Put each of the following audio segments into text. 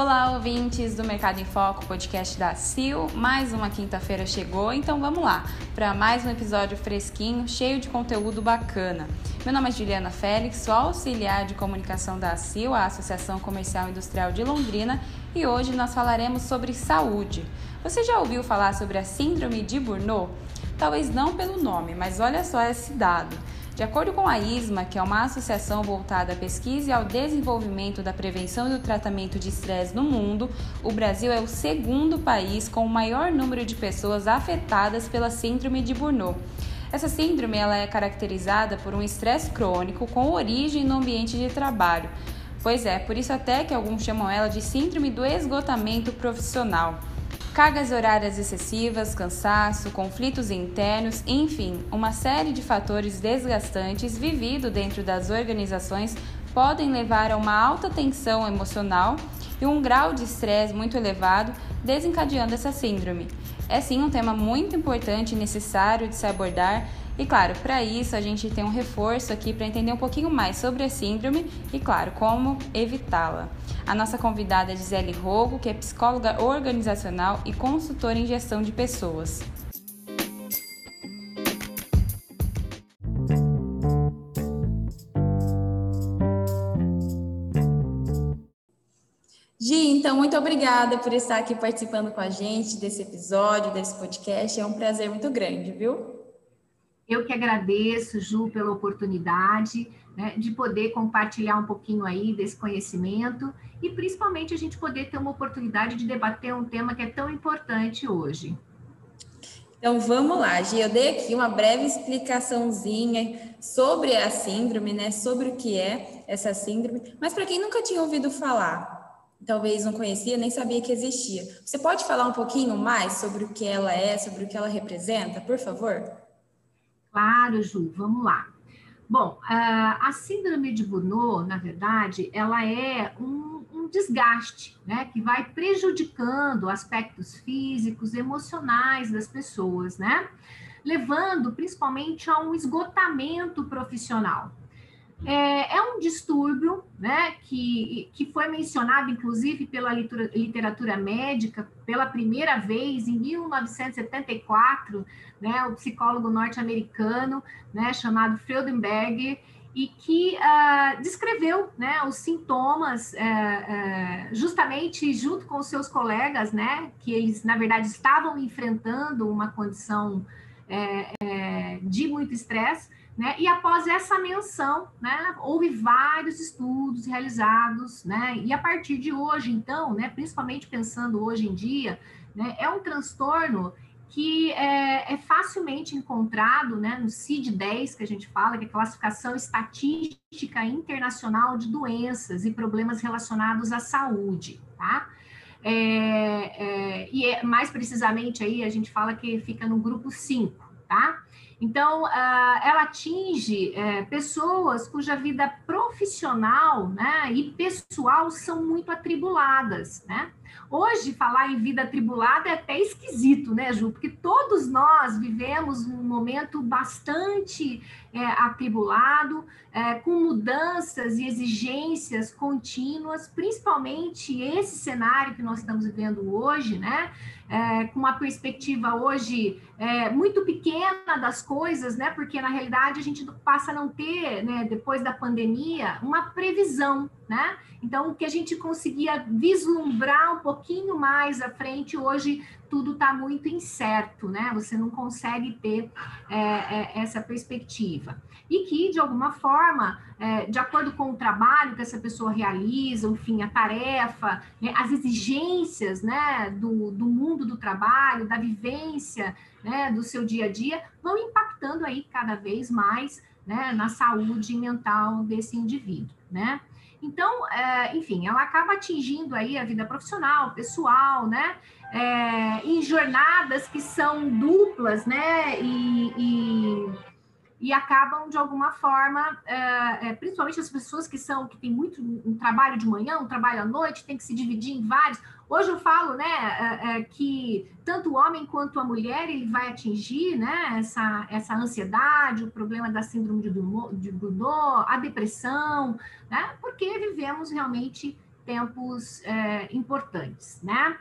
Olá, ouvintes do Mercado em Foco, podcast da CIL. Mais uma quinta-feira chegou, então vamos lá para mais um episódio fresquinho, cheio de conteúdo bacana. Meu nome é Juliana Félix, sou auxiliar de comunicação da CIL, a Associação Comercial Industrial de Londrina, e hoje nós falaremos sobre saúde. Você já ouviu falar sobre a Síndrome de Burnout? Talvez não pelo nome, mas olha só esse dado. De acordo com a ISMA, que é uma associação voltada à pesquisa e ao desenvolvimento da prevenção e do tratamento de estresse no mundo, o Brasil é o segundo país com o maior número de pessoas afetadas pela síndrome de Burnout. Essa síndrome ela é caracterizada por um estresse crônico com origem no ambiente de trabalho. Pois é, por isso até que alguns chamam ela de síndrome do esgotamento profissional cargas horárias excessivas, cansaço, conflitos internos, enfim, uma série de fatores desgastantes vividos dentro das organizações podem levar a uma alta tensão emocional e um grau de estresse muito elevado, desencadeando essa síndrome. É sim um tema muito importante e necessário de se abordar e claro, para isso a gente tem um reforço aqui para entender um pouquinho mais sobre a síndrome e, claro, como evitá-la. A nossa convidada é Gisele Rogo, que é psicóloga organizacional e consultora em gestão de pessoas. Gi, então, muito obrigada por estar aqui participando com a gente desse episódio, desse podcast. É um prazer muito grande, viu? Eu que agradeço, Ju, pela oportunidade né, de poder compartilhar um pouquinho aí desse conhecimento e principalmente a gente poder ter uma oportunidade de debater um tema que é tão importante hoje. Então vamos lá, Gi, eu dei aqui uma breve explicaçãozinha sobre a síndrome, né? Sobre o que é essa síndrome, mas para quem nunca tinha ouvido falar, talvez não conhecia, nem sabia que existia. Você pode falar um pouquinho mais sobre o que ela é, sobre o que ela representa, por favor? Claro, Ju, vamos lá. Bom, a síndrome de Burnout, na verdade, ela é um, um desgaste, né, que vai prejudicando aspectos físicos, emocionais das pessoas, né, levando principalmente a um esgotamento profissional. É, é, um distúrbio né, que, que foi mencionado, inclusive, pela literatura, médica pela primeira vez em 1974, né, o psicólogo norte-americano né, chamado Freudenberg, e que uh, descreveu né, os sintomas uh, uh, justamente junto com seus colegas, né, que eles, na verdade, estavam enfrentando uma condição eh, de muito estresse, né? E após essa menção, né, houve vários estudos realizados, né? E a partir de hoje, então, né, principalmente pensando hoje em dia, né, é um transtorno que é, é, facilmente encontrado né, no CID-10, que a gente fala, que é a Classificação Estatística Internacional de Doenças e Problemas Relacionados à Saúde, tá? É, é, e é, mais precisamente aí a gente fala que fica no grupo 5, tá? Então, ela atinge uh, pessoas cuja vida profissional né, e pessoal são muito atribuladas, né? Hoje, falar em vida atribulada é até esquisito, né, Ju? Porque todos nós vivemos um momento bastante é, atribulado, é, com mudanças e exigências contínuas, principalmente esse cenário que nós estamos vivendo hoje, né? É, com uma perspectiva hoje é, muito pequena das coisas, né? Porque na realidade a gente passa a não ter, né, depois da pandemia, uma previsão, né? Então, o que a gente conseguia vislumbrar um pouquinho mais à frente, hoje tudo está muito incerto, né? Você não consegue ter é, é, essa perspectiva. E que, de alguma forma, é, de acordo com o trabalho que essa pessoa realiza, enfim, a tarefa, né, as exigências né, do, do mundo do trabalho, da vivência né, do seu dia a dia, vão impactando aí cada vez mais né, na saúde mental desse indivíduo, né? Então, é, enfim, ela acaba atingindo aí a vida profissional, pessoal, né? É, em jornadas que são duplas, né? E, e, e acabam de alguma forma, é, é principalmente as pessoas que são que tem muito um trabalho de manhã, um trabalho à noite, tem que se dividir em vários Hoje eu falo, né, é, é, que tanto o homem quanto a mulher ele vai atingir, né, essa, essa ansiedade, o problema da síndrome de Burnout, a depressão, né, porque vivemos realmente tempos importantes, né?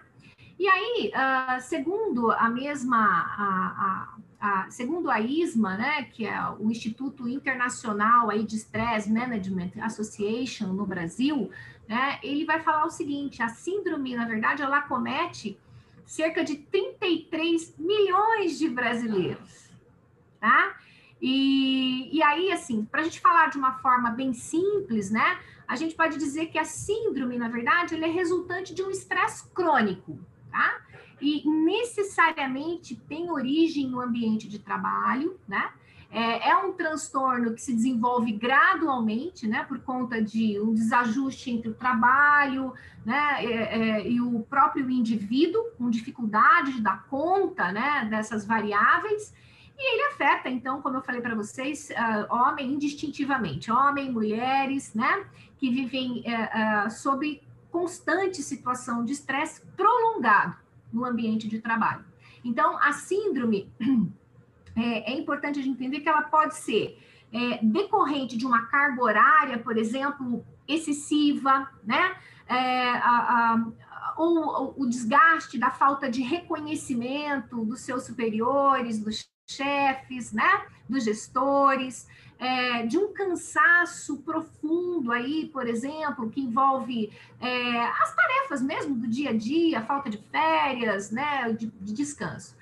E aí, uh, segundo a mesma, a, a, a, segundo a ISMA, né, que é o Instituto Internacional aí de Stress Management Association no Brasil, né, ele vai falar o seguinte: a síndrome, na verdade, ela comete cerca de 33 milhões de brasileiros, tá? E, e aí, assim, para a gente falar de uma forma bem simples, né, a gente pode dizer que a síndrome, na verdade, ele é resultante de um estresse crônico, tá? E necessariamente tem origem no ambiente de trabalho, né? É, é, um transtorno que se desenvolve gradualmente, né, por conta de um desajuste entre o trabalho, né, é, é, e o próprio indivíduo, com dificuldade de dar conta, né, dessas variáveis, e ele afeta, então, como eu falei para vocês, uh, homem indistintivamente, homem, mulheres, né, que vivem uh, uh, sob constante situação de estresse prolongado no ambiente de trabalho. Então, a síndrome é, é importante a gente entender que ela pode ser é, decorrente de uma carga horária, por exemplo, excessiva, né? É, a, a, ou o desgaste da falta de reconhecimento dos seus superiores, dos chefes, né? Dos gestores, é, de um cansaço profundo aí, por exemplo, que envolve é, as tarefas mesmo do dia a dia, falta de férias, né? de, de descanso.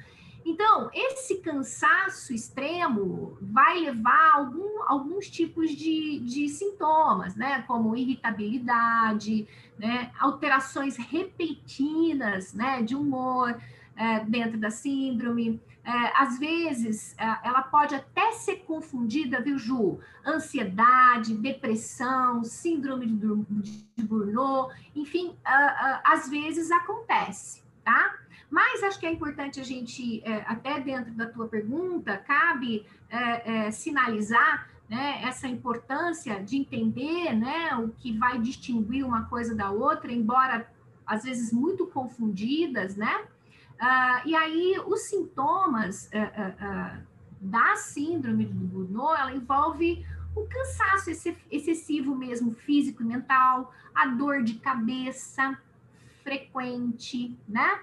Então, esse cansaço extremo vai levar a algum, alguns tipos de, de sintomas, né? Como irritabilidade, né? alterações repentinas né? de humor é, dentro da síndrome. É, às vezes, é, ela pode até ser confundida, viu, Ju? Ansiedade, depressão, síndrome de, Burnout, enfim, às vezes acontece, tá? Mas acho que é importante a gente, é, até dentro da tua pergunta, cabe é, é, sinalizar né, essa importância de entender né, o que vai distinguir uma coisa da outra, embora às vezes muito confundidas, né? Uh, e aí os sintomas uh, uh, da síndrome do Burnout, ela envolve o cansaço excessivo mesmo, físico e mental, a dor de cabeça frequente, né?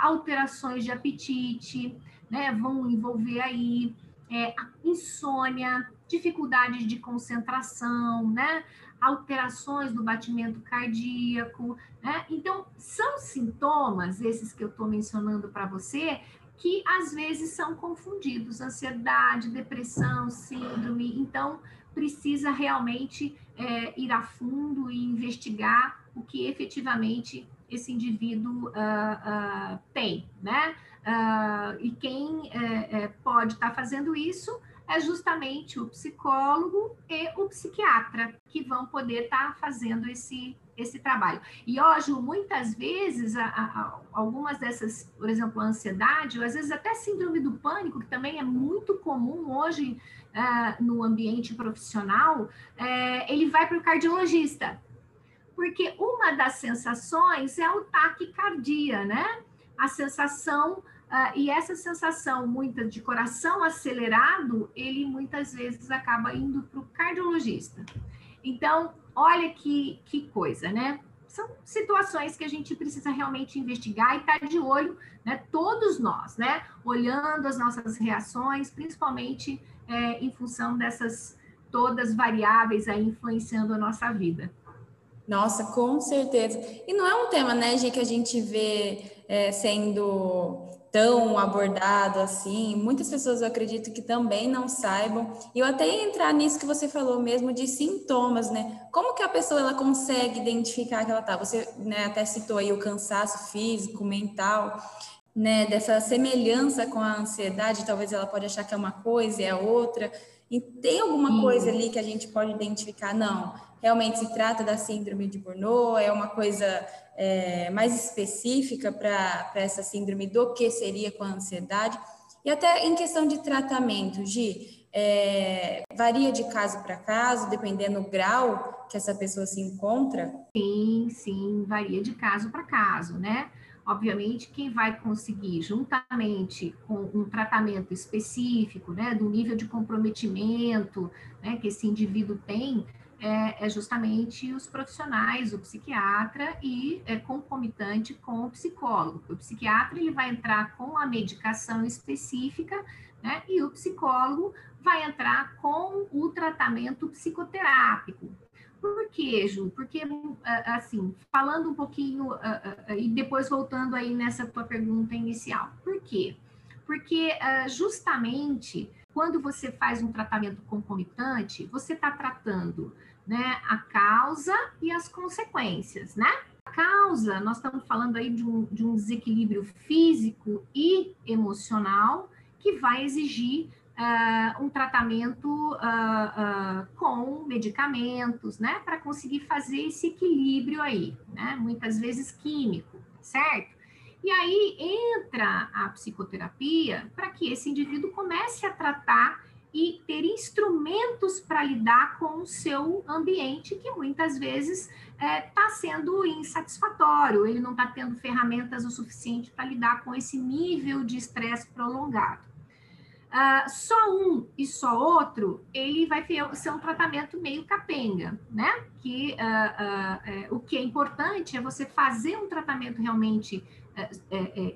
alterações de apetite, né, vão envolver aí é, insônia, dificuldades de concentração, né, alterações do batimento cardíaco, né? Então, são sintomas, esses que eu estou mencionando para você, que às vezes são confundidos, ansiedade, depressão, síndrome. Então, precisa realmente é, ir a fundo e investigar o que efetivamente esse indivíduo uh, uh, tem, né? Uh, e quem é, é, pode estar tá fazendo isso é justamente o psicólogo e o psiquiatra, que vão poder estar tá fazendo esse, esse trabalho. E, hoje, muitas vezes, a, a, algumas dessas, por exemplo, a ansiedade, ou às vezes até síndrome do pânico, que também é muito comum hoje uh, no ambiente profissional, uh, ele vai para o cardiologista porque uma das sensações é o taquicardia, né? A sensação, uh, e essa sensação muita de coração acelerado, ele muitas vezes acaba indo para o cardiologista. Então, olha que, que coisa, né? São situações que a gente precisa realmente investigar e estar tá de olho, né? Todos nós, né? Olhando as nossas reações, principalmente é, em função dessas todas variáveis aí influenciando a nossa vida. Nossa, com certeza. E não é um tema, né, Gi, que a gente vê é, sendo tão abordado assim. Muitas pessoas eu acredito que também não saibam. E eu até ia entrar nisso que você falou mesmo de sintomas, né? Como que a pessoa ela consegue identificar que ela tá? Você né, até citou aí o cansaço físico, mental, né? Dessa semelhança com a ansiedade, talvez ela pode achar que é uma coisa e é outra. E tem alguma coisa ali que a gente pode identificar? Não realmente se trata da síndrome de Burnout, é uma coisa é, mais específica para essa síndrome do que seria com a ansiedade. E até em questão de tratamento, Gi, é, varia de caso para caso, dependendo do grau que essa pessoa se encontra? Sim, sim, varia de caso para caso, né? Obviamente, quem vai conseguir, juntamente com um tratamento específico, né, do nível de comprometimento né, que esse indivíduo tem, é, é, justamente os profissionais, o psiquiatra e é concomitante com o psicólogo. O psiquiatra ele vai entrar com a medicação específica, né? E o psicólogo vai entrar com o tratamento psicoterápico. Por quê, Ju? Porque, assim, falando um pouquinho, e depois voltando aí nessa tua pergunta inicial. Por quê? Porque, justamente, quando você faz um tratamento concomitante, você está tratando né, a causa e as consequências, né? A causa, nós estamos falando aí de um, de um desequilíbrio físico e emocional que vai exigir uh, um tratamento uh, uh, com medicamentos, né, para conseguir fazer esse equilíbrio aí, né, muitas vezes químico, certo? E aí entra a psicoterapia para que esse indivíduo comece a tratar e ter instrumentos para lidar com o seu ambiente, que muitas vezes está é, tá sendo insatisfatório, ele não está tendo ferramentas o suficiente para lidar com esse nível de estresse prolongado. Uh, só um e só outro, ele vai ser um tratamento meio capenga, né? Que uh, uh, o que é importante é você fazer um tratamento realmente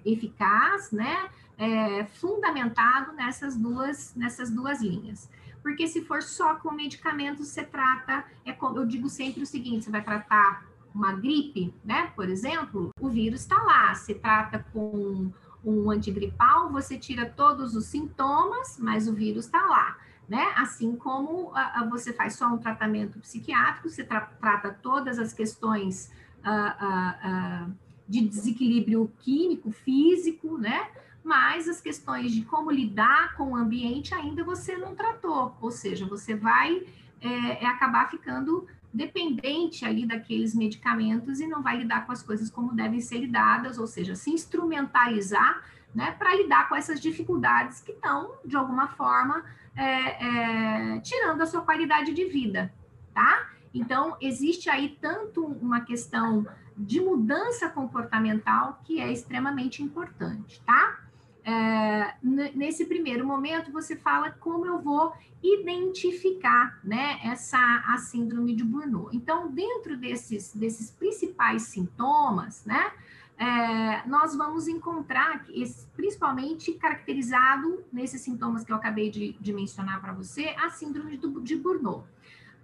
eficaz, né? é, fundamentado nessas duas, nessas duas linhas. Porque se for só com medicamentos, você trata, é como, eu digo sempre o seguinte: você vai tratar uma gripe, né? Por exemplo, o vírus está lá, você trata com um antigripal, você tira todos os sintomas, mas o vírus está lá. Né? Assim como a, a, você faz só um tratamento psiquiátrico, você tra trata todas as questões uh, uh, de desequilíbrio químico, físico, né? mas as questões de como lidar com o ambiente ainda você não tratou, ou seja, você vai é, é acabar ficando dependente ali daqueles medicamentos e não vai lidar com as coisas como devem ser lidadas, ou seja, se instrumentalizar né, para lidar com essas dificuldades que estão, de alguma forma, é, é, tirando a sua qualidade de vida, tá? Então, existe aí tanto uma questão de mudança comportamental que é extremamente importante, tá? É, nesse primeiro momento, você fala como eu vou identificar né, essa a síndrome de Burnout. Então, dentro desses, desses principais sintomas, né, é, nós vamos encontrar, esse, principalmente caracterizado nesses sintomas que eu acabei de, de mencionar para você, a síndrome de, de Burnout.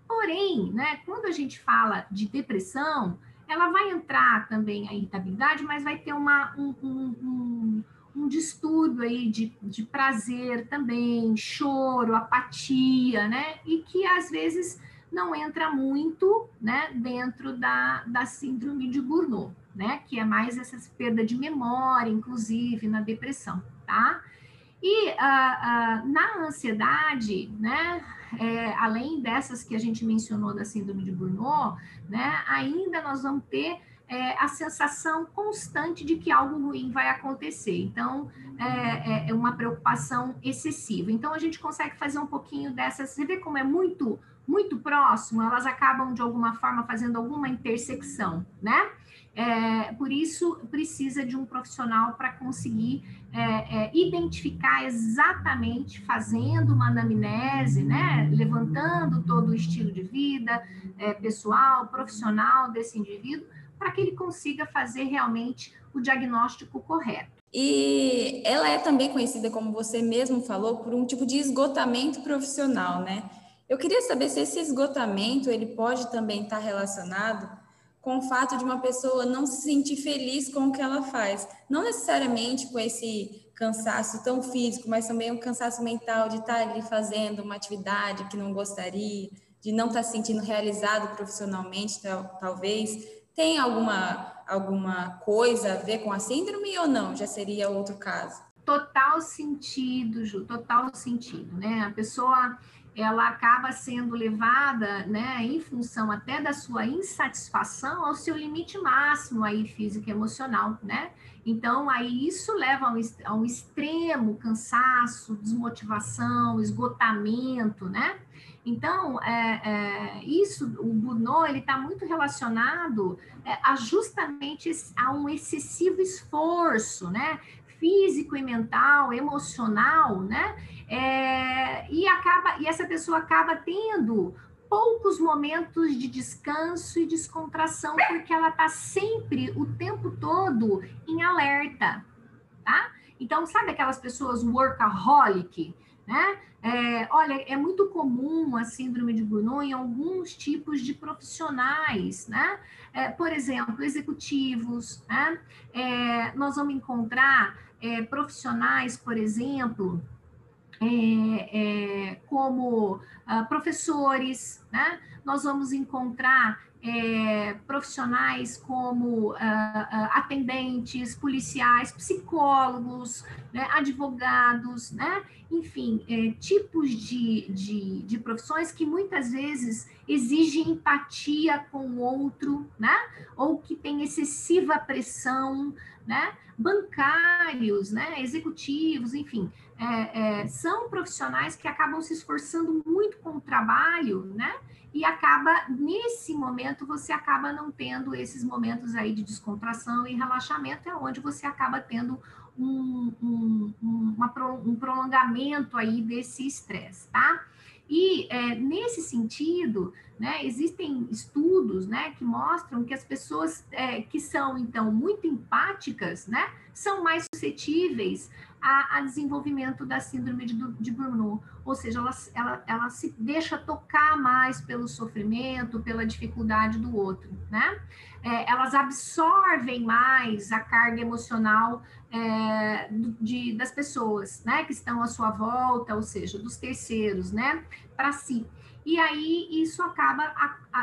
Porém, né, quando a gente fala de depressão, ela vai entrar também a irritabilidade, mas vai ter uma, um, um, um um distúrbio aí de, de prazer também, choro, apatia, né? E que às vezes não entra muito, né, dentro da, da síndrome de Burnout, né? Que é mais essa perda de memória, inclusive na depressão, tá? E uh, uh, na ansiedade, né, é, além dessas que a gente mencionou da síndrome de Burnout, né, ainda nós vamos ter é, a sensação constante de que algo ruim vai acontecer. Então, é, é, é, uma preocupação excessiva. Então, a gente consegue fazer um pouquinho dessas. Você vê como é muito, muito próximo, elas acabam, de alguma forma, fazendo alguma intersecção, né? É, por isso, precisa de um profissional para conseguir é, é, identificar exatamente, fazendo uma anamnese, né, levantando todo o estilo de vida é, pessoal, profissional desse indivíduo, para que ele consiga fazer realmente o diagnóstico correto. E ela é também conhecida, como você mesmo falou, por um tipo de esgotamento profissional, né? Eu queria saber se esse esgotamento ele pode também estar relacionado com o fato de uma pessoa não se sentir feliz com o que ela faz, não necessariamente com esse cansaço tão físico, mas também um cansaço mental de estar ali fazendo uma atividade que não gostaria, de não estar se sentindo realizado profissionalmente, talvez. Tem alguma, alguma coisa a ver com a síndrome ou não? Já seria outro caso? Total sentido, Ju, total sentido, né? A pessoa ela acaba sendo levada, né, em função até da sua insatisfação ao seu limite máximo aí físico e emocional, né? Então aí isso leva a um, extremo cansaço, desmotivação, esgotamento, né? Então, é, é, isso, o Burnout, ele está muito relacionado é, a justamente a um excessivo esforço, né? Físico e mental, emocional, né? É, e acaba, e essa pessoa acaba tendo poucos momentos de descanso e descontração, porque ela está sempre, o tempo todo, em alerta, tá? Então, sabe aquelas pessoas workaholic, né? É, olha, é muito comum a síndrome de Burnout em alguns tipos de profissionais, né? É, por exemplo, executivos, né? É, nós vamos encontrar é, profissionais, por exemplo, é, é, como uh, professores, né? Nós vamos encontrar é, profissionais como uh, uh, atendentes, policiais, psicólogos, né, advogados, né, enfim, é, tipos de, de, de, profissões que muitas vezes exigem empatia com o outro, né, ou que tem excessiva pressão, né, bancários, né, executivos, enfim, é, são profissionais que acabam se esforçando muito com o trabalho, né, e acaba, nesse momento, você acaba não tendo esses momentos aí de descontração e relaxamento, é onde você acaba tendo um, um, uma, um prolongamento aí desse estresse, tá? E é, nesse sentido, né, existem estudos né, que mostram que as pessoas é, que são, então, muito empáticas, né, são mais suscetíveis a, a desenvolvimento da síndrome de, de Burnout, ou seja, ela, ela, ela se deixa tocar mais pelo sofrimento, pela dificuldade do outro, né? É, elas absorvem mais a carga emocional é, de, das pessoas, né, que estão à sua volta, ou seja, dos terceiros, né, para si. E aí isso acaba,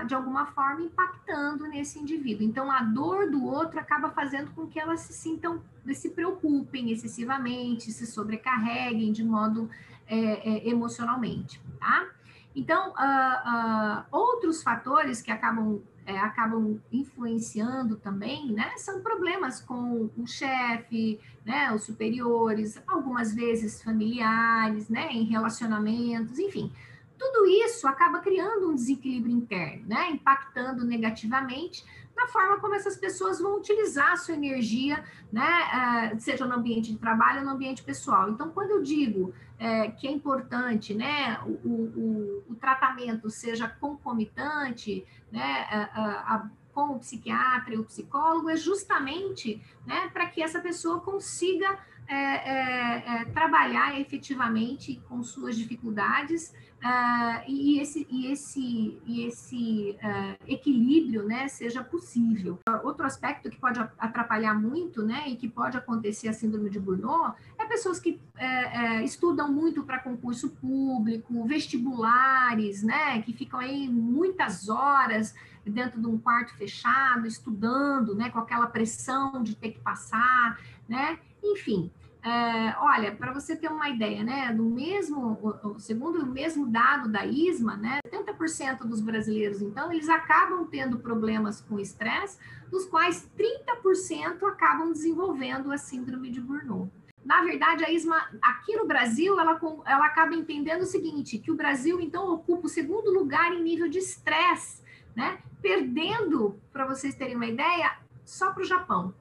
de alguma forma, impactando nesse indivíduo. Então, a dor do outro acaba fazendo com que elas se sintam, se preocupem excessivamente, se sobrecarreguem de modo é, é, emocionalmente, tá? Então, uh, uh, outros fatores que acabam, é, acabam influenciando também, né, são problemas com o chefe, né, os superiores, algumas vezes familiares, né, em relacionamentos, enfim, tudo isso acaba criando um desequilíbrio interno, né? impactando negativamente na forma como essas pessoas vão utilizar a sua energia, né? Uh, seja no ambiente de trabalho ou no ambiente pessoal. Então, quando eu digo é, que é importante né, o, o, o, tratamento seja concomitante, né, a, com o psiquiatra e o psicólogo, é justamente né, para que essa pessoa consiga é, é, é trabalhar efetivamente com suas dificuldades uh, e esse, e esse, e esse uh, equilíbrio né, seja possível. Outro aspecto que pode atrapalhar muito né, e que pode acontecer a síndrome de Burnout é pessoas que é, estudam muito para concurso público, vestibulares, né, que ficam aí muitas horas dentro de um quarto fechado, estudando, né, com aquela pressão de ter que passar, né, enfim, é, olha, para você ter uma ideia, né, do mesmo, segundo o mesmo dado da ISMA, né, 70% dos brasileiros, então, eles acabam tendo problemas com estresse, dos quais 30% acabam desenvolvendo a síndrome de Burnout. Na verdade, a ISMA, aqui no Brasil, ela, ela acaba entendendo o seguinte, que o Brasil, então, ocupa o segundo lugar em nível de estresse, né, perdendo, para vocês terem uma ideia, só para o Japão.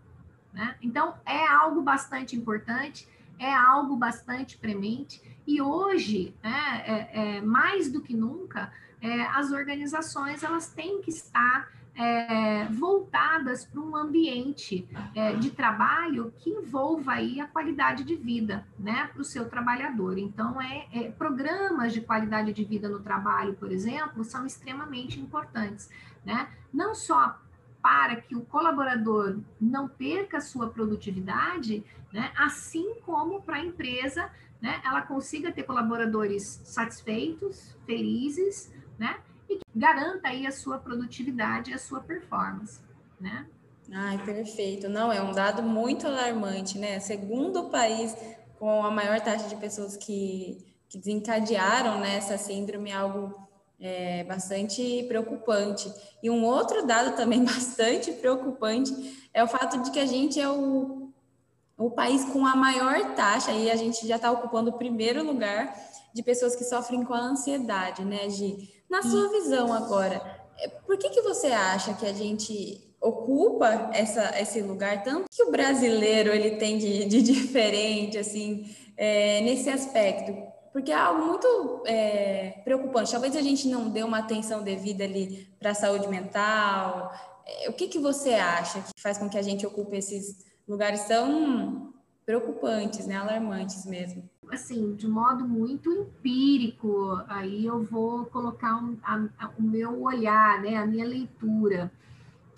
Né? Então, é algo bastante importante, é algo bastante premente, e hoje, né, é, é, mais do que nunca, é, as organizações elas têm que estar é, voltadas para um ambiente é, de trabalho que envolva aí a qualidade de vida, né, para o seu trabalhador. Então, é, é, programas de qualidade de vida no trabalho, por exemplo, são extremamente importantes, né, não só para que o colaborador não perca sua produtividade, né, assim como para a empresa, né, ela consiga ter colaboradores satisfeitos, felizes, né, e que garanta aí a sua produtividade e a sua performance, né? Ai, perfeito. Não, é um dado muito alarmante, né? Segundo país com a maior taxa de pessoas que, que desencadearam né, essa síndrome, algo é bastante preocupante. E um outro dado também bastante preocupante é o fato de que a gente é o, o país com a maior taxa, e a gente já está ocupando o primeiro lugar de pessoas que sofrem com a ansiedade, né, Gi? Na sua visão agora, é, por que, que você acha que a gente ocupa essa, esse lugar, tanto que o brasileiro ele tem de, de diferente, assim, é, nesse aspecto? Porque é algo muito é, preocupante. Talvez a gente não dê uma atenção devida ali para a saúde mental. É, o que, que você acha que faz com que a gente ocupe esses lugares tão preocupantes, né, alarmantes mesmo? Assim, de modo muito empírico, aí eu vou colocar um, a, a, o meu olhar, né, a minha leitura.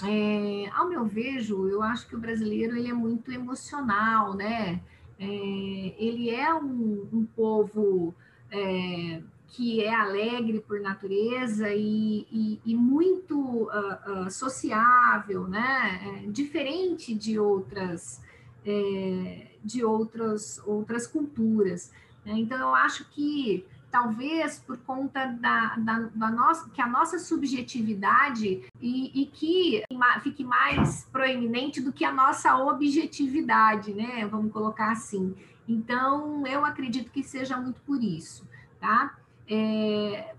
É, ao meu vejo, eu acho que o brasileiro ele é muito emocional, né? É, ele é um, um povo é, que é alegre por natureza e, e, e muito uh, uh, sociável, né? É, diferente de outras é, de outras outras culturas. Né? Então eu acho que talvez por conta da, da, da, nossa, que a nossa subjetividade e, e, que fique mais proeminente do que a nossa objetividade, né? Vamos colocar assim. Então, eu acredito que seja muito por isso, tá? É,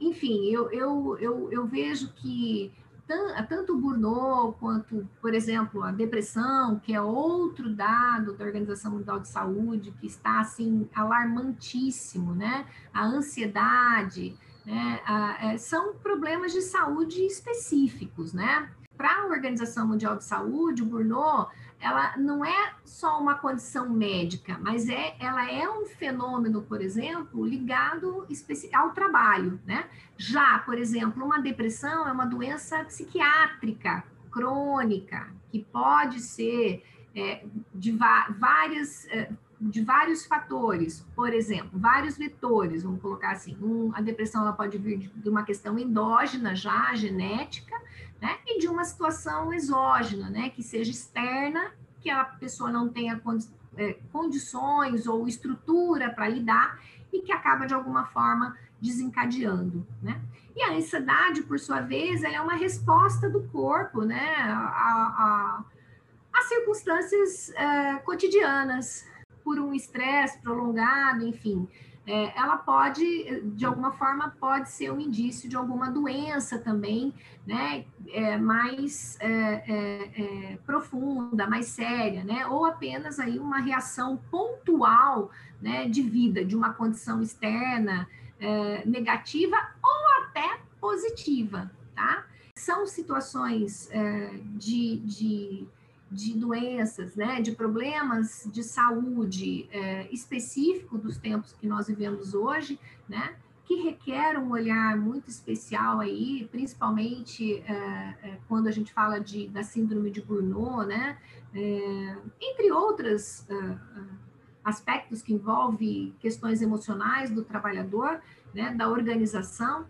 enfim, eu, eu, eu, eu vejo que tanto o burnout quanto, por exemplo, a depressão, que é outro dado da Organização Mundial de Saúde que está assim alarmantíssimo, né? A ansiedade, né? A, é, são problemas de saúde específicos, né? Para a Organização Mundial de Saúde, o burnout ela não é só uma condição médica, mas é, ela é um fenômeno, por exemplo, ligado ao trabalho, né? Já, por exemplo, uma depressão é uma doença psiquiátrica crônica que pode ser é, de várias é, de vários fatores, por exemplo, vários vetores, vamos colocar assim, um, a depressão ela pode vir de, de uma questão endógena já, genética, né? E de uma situação exógena, né? Que seja externa, que a pessoa não tenha condi é, condições ou estrutura para lidar e que acaba de alguma forma desencadeando, né? E a ansiedade, por sua vez, ela é uma resposta do corpo, né? A, a, a circunstâncias é, cotidianas, por um estresse prolongado, enfim é, ela pode, de alguma forma, pode ser um indício de alguma doença também, né, é, mais é, é, é, profunda, mais séria, né, ou apenas aí uma reação pontual, né, de vida, de uma condição externa é, negativa ou até positiva, tá? São situações de, de de doenças, né, de problemas de saúde é, específico dos tempos que nós vivemos hoje, né, que requer um olhar muito especial aí, principalmente é, é, quando a gente fala de, da síndrome de Burnout, né, é, entre outros é, é, aspectos que envolvem questões emocionais do trabalhador, né, da organização,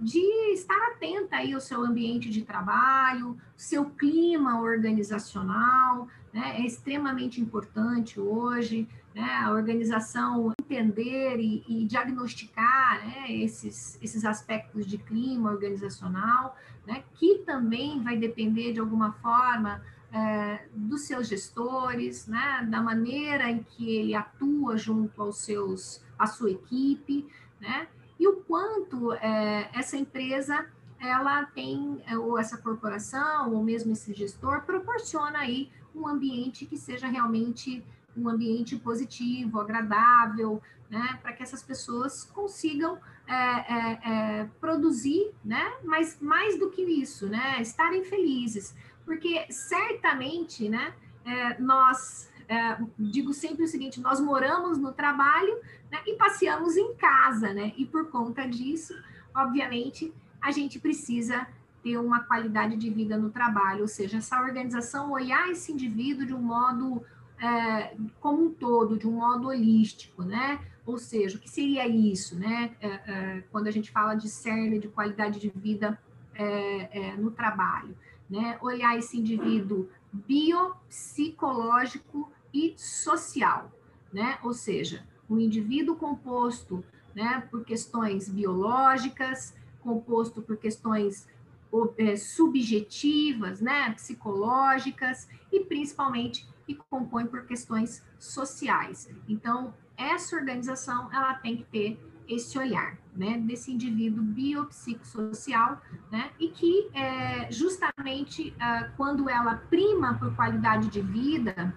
de estar atenta aí ao seu ambiente de trabalho, seu clima organizacional, né? é extremamente importante hoje, né? a organização entender e, e diagnosticar né? esses, esses aspectos de clima organizacional, né? que também vai depender de alguma forma é, dos seus gestores, né? da maneira em que ele atua junto aos seus, à sua equipe, né? E o quanto é, essa empresa ela tem, é, ou essa corporação, ou mesmo esse gestor, proporciona aí um ambiente que seja realmente um ambiente positivo, agradável, né, para que essas pessoas consigam é, é, é, produzir, né, mas mais do que isso, né, estarem felizes, porque certamente, né, é, nós é, digo sempre o seguinte: nós moramos no trabalho né, e passeamos em casa, né? E por conta disso, obviamente, a gente precisa ter uma qualidade de vida no trabalho, ou seja, essa organização olhar esse indivíduo de um modo é, como um todo, de um modo holístico, né? Ou seja, o que seria isso, né? É, é, quando a gente fala de cerne de qualidade de vida é, é, no trabalho, né? Olhar esse indivíduo biopsicológico e social, né? Ou seja, um indivíduo composto, né, por questões biológicas, composto por questões é, subjetivas, né, psicológicas e principalmente e compõe por questões sociais. Então, essa organização ela tem que ter esse olhar, né, desse indivíduo biopsicossocial, né, e que é, justamente ah, quando ela prima por qualidade de vida,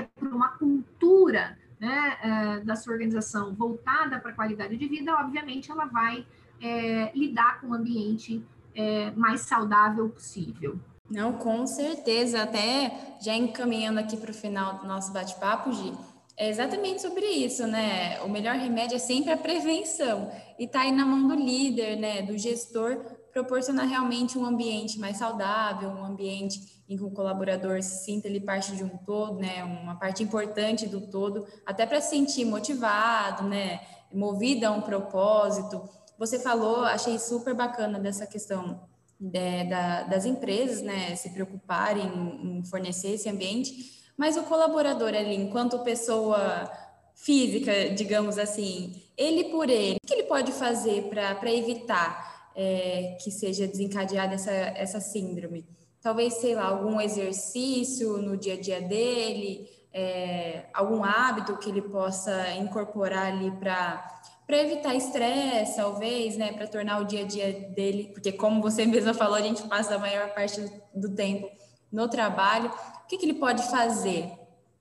é por uma cultura né, é, da sua organização voltada para a qualidade de vida, obviamente ela vai é, lidar com o ambiente é, mais saudável possível. Não, com certeza. Até já encaminhando aqui para o final do nosso bate-papo, Gi, é exatamente sobre isso, né? O melhor remédio é sempre a prevenção. E está aí na mão do líder, né? Do gestor, proporcionar realmente um ambiente mais saudável, um ambiente em que o colaborador se sinta ele parte de um todo, né? Uma parte importante do todo, até para se sentir motivado, né? Movido a um propósito. Você falou, achei super bacana dessa questão de, da, das empresas, né, se preocuparem em, em fornecer esse ambiente, mas o colaborador ali, enquanto pessoa física, digamos assim, ele por ele, o que ele pode fazer para evitar é, que seja desencadeada essa, essa síndrome? Talvez, sei lá, algum exercício no dia a dia dele, é, algum hábito que ele possa incorporar ali para para evitar estresse, talvez, né, para tornar o dia a dia dele, porque como você mesma falou, a gente passa a maior parte do tempo no trabalho. O que, que ele pode fazer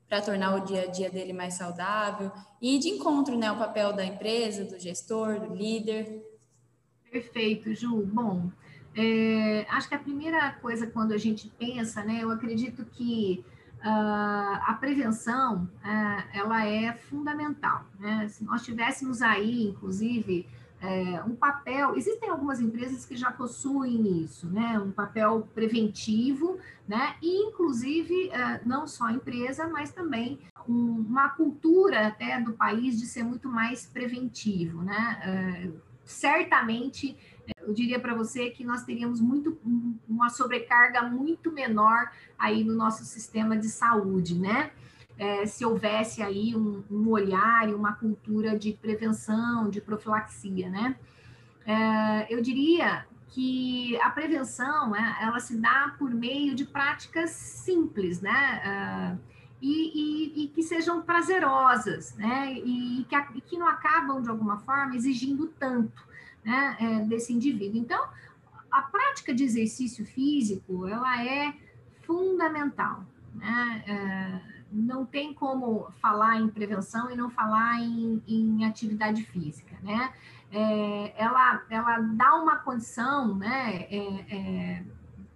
para tornar o dia a dia dele mais saudável e de encontro, né, o papel da empresa, do gestor, do líder? Perfeito, Ju. Bom, é, acho que a primeira coisa quando a gente pensa, né, eu acredito que Uh, a prevenção uh, ela é fundamental. Né? Se nós tivéssemos aí, inclusive, uh, um papel, existem algumas empresas que já possuem isso, né? um papel preventivo, né? e inclusive eh, não só a empresa, mas também um, uma cultura até do país de ser muito mais preventivo. Né? Certamente eu diria para você que nós teríamos muito uma sobrecarga muito menor aí no nosso sistema de saúde, né? É, se houvesse aí um, um, olhar e uma cultura de prevenção, de profilaxia, né? É, eu diria que a prevenção, é, ela se dá por meio de práticas simples, né? É, e, e, e, que sejam prazerosas, né? E que, e que não acabam, de alguma forma, exigindo tanto né, é, desse indivíduo. Então, a prática de exercício físico, ela é fundamental, né? É, não tem como falar em prevenção e não falar em, em atividade física, né? É, ela, ela dá uma condição, né, é, é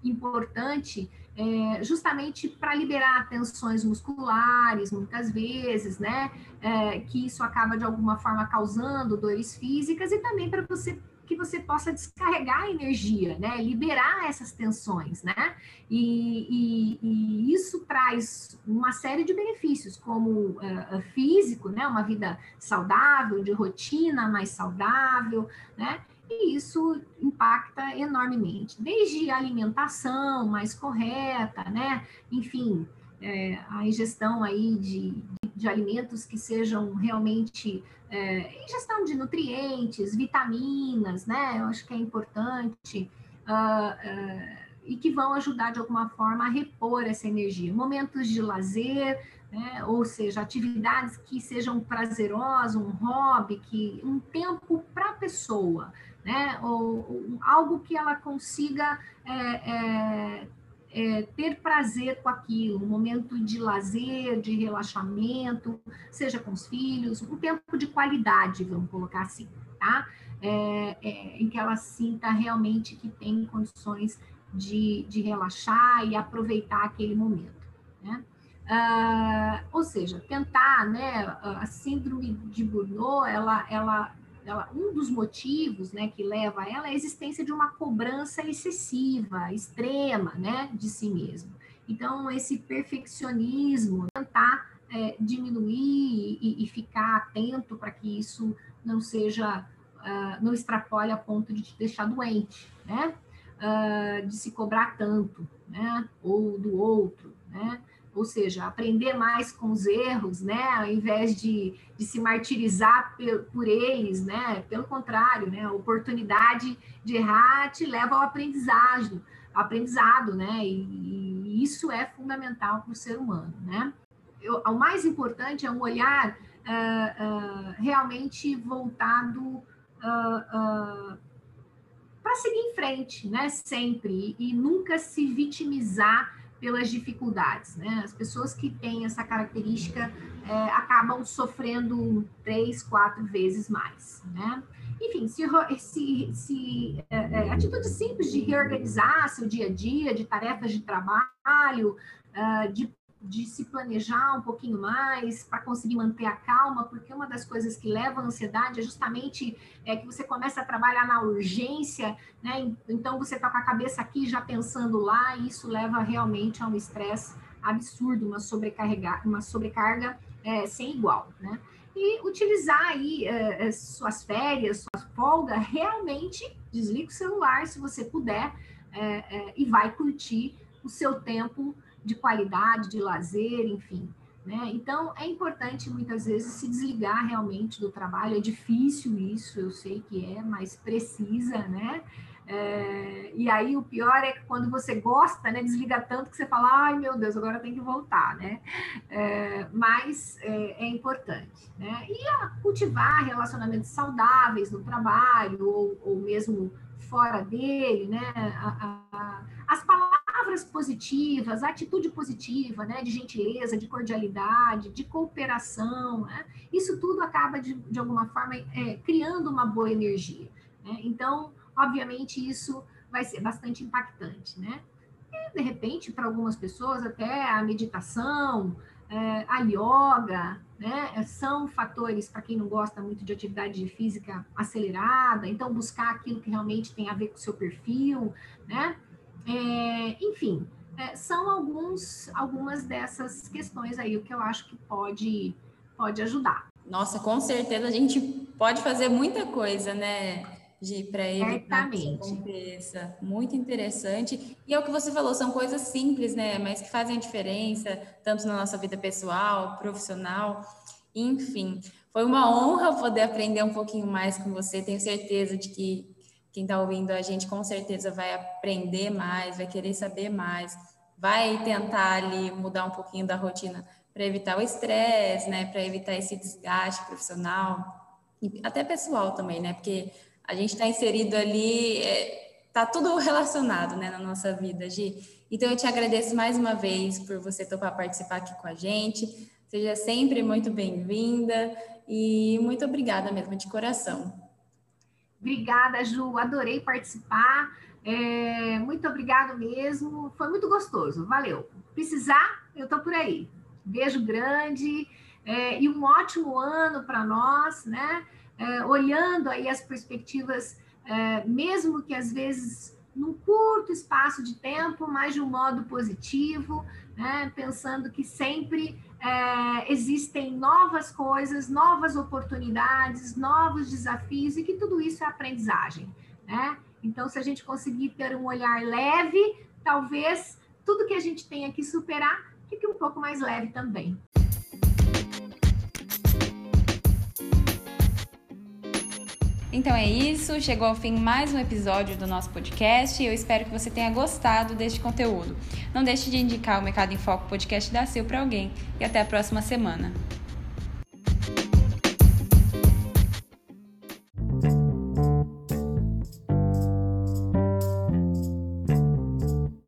importante é, justamente para liberar tensões musculares, muitas vezes, né? É, que isso acaba de alguma forma causando dores físicas e também para você que você possa descarregar a energia, né? Liberar essas tensões, né? E, e, e isso traz uma série de benefícios, como uh, físico, né? Uma vida saudável, de rotina mais saudável, né? E isso impacta enormemente, desde a alimentação mais correta, né? Enfim, é, a ingestão aí de, de alimentos que sejam realmente é, ingestão de nutrientes, vitaminas, né? Eu acho que é importante. Uh, uh, e que vão ajudar de alguma forma a repor essa energia. Momentos de lazer, né? ou seja, atividades que sejam prazerosas, um hobby, que um tempo para a pessoa, né? Ou, ou, algo que ela consiga é, é, é, ter prazer com aquilo, um momento de lazer, de relaxamento, seja com os filhos, um tempo de qualidade, vamos colocar assim, tá? É, é, em que ela sinta realmente que tem condições de, de relaxar e aproveitar aquele momento, né? Uh, ou seja, tentar, né, a síndrome de Burnout, ela, ela ela, um dos motivos né, que leva a ela é a existência de uma cobrança excessiva, extrema, né, de si mesmo. Então, esse perfeccionismo, tentar é, diminuir e, e, ficar atento para que isso não seja, uh, não extrapole a ponto de te deixar doente, né? Uh, de se cobrar tanto, né? Ou do outro, né? Ou seja, aprender mais com os erros, né, ao invés de, de se martirizar por, eles, né, pelo contrário, né, a oportunidade de errar te leva ao aprendizado, aprendizado, né, e, e isso é fundamental para o ser humano, né. Eu, o mais importante é um olhar uh, uh, realmente voltado uh, para seguir em frente, né, sempre, e, e nunca se vitimizar pelas dificuldades, né? As pessoas que têm essa característica é, acabam sofrendo três, quatro vezes mais, né? Enfim, se, se, se é, é, atitudes simples de reorganizar seu dia a dia, de tarefas de trabalho, uh, de de se planejar um pouquinho mais para conseguir manter a calma, porque uma das coisas que leva à ansiedade é justamente é, que você começa a trabalhar na urgência, né? Então você está com a cabeça aqui já pensando lá, e isso leva realmente a um estresse absurdo, uma sobrecarga, uma sobrecarga é, sem igual, né? E utilizar aí é, é suas férias, sua folga, realmente desliga o celular se você puder é, é, e vai curtir o seu tempo de qualidade, de lazer, enfim. Né? Então, é importante muitas vezes se desligar realmente do trabalho. É difícil isso, eu sei que é, mas precisa, né? É, e aí o pior é que quando você gosta, né, desliga tanto que você fala, ai meu Deus, agora tem que voltar, né? É, mas é, é, importante, né? E cultivar relacionamentos saudáveis no trabalho ou, ou mesmo fora dele, né? A, a, as palavras palavras positivas, atitude positiva, né, de gentileza, de cordialidade, de cooperação, né, isso tudo acaba, de, de alguma forma, é, criando uma boa energia. Né? Então, obviamente, isso vai ser bastante impactante, né? E, de repente, para algumas pessoas, até a meditação, é, a yoga, né, são fatores para quem não gosta muito de atividade física acelerada, então buscar aquilo que realmente tem a ver com o seu perfil, né? É, enfim, é, são alguns, algumas dessas questões aí o que eu acho que pode, pode ajudar. Nossa, com certeza a gente pode fazer muita coisa, né? para evitar que isso aconteça. Muito interessante. E é o que você falou, são coisas simples, né? Mas que fazem a diferença, tanto na nossa vida pessoal, profissional, enfim. Foi uma honra poder aprender um pouquinho mais com você. Tenho certeza de que quem está ouvindo a gente com certeza vai aprender mais, vai querer saber mais, vai tentar ali mudar um pouquinho da rotina para evitar o estresse, né, para evitar esse desgaste profissional e até pessoal também, né, porque a gente está inserido ali, é, tá tudo relacionado, né, na nossa vida, Gi. Então eu te agradeço mais uma vez por você topar participar aqui com a gente. Seja sempre muito bem-vinda e muito obrigada mesmo de coração. Obrigada, Ju, adorei participar. É, muito obrigado mesmo, foi muito gostoso, valeu. Precisar, eu tô por aí. Beijo grande é, e um ótimo ano para nós, né? É, olhando aí as perspectivas, é, mesmo que às vezes num curto espaço de tempo, mas de um modo positivo, né? Pensando que sempre é, existem novas coisas, novas oportunidades, novos desafios e que tudo isso é aprendizagem, né? Então, se a gente conseguir ter um olhar leve, talvez tudo que a gente tenha que superar fique um pouco mais leve também. Então é isso, chegou ao fim mais um episódio do nosso podcast e eu espero que você tenha gostado deste conteúdo. Não deixe de indicar o Mercado em Foco podcast da Sil para alguém e até a próxima semana.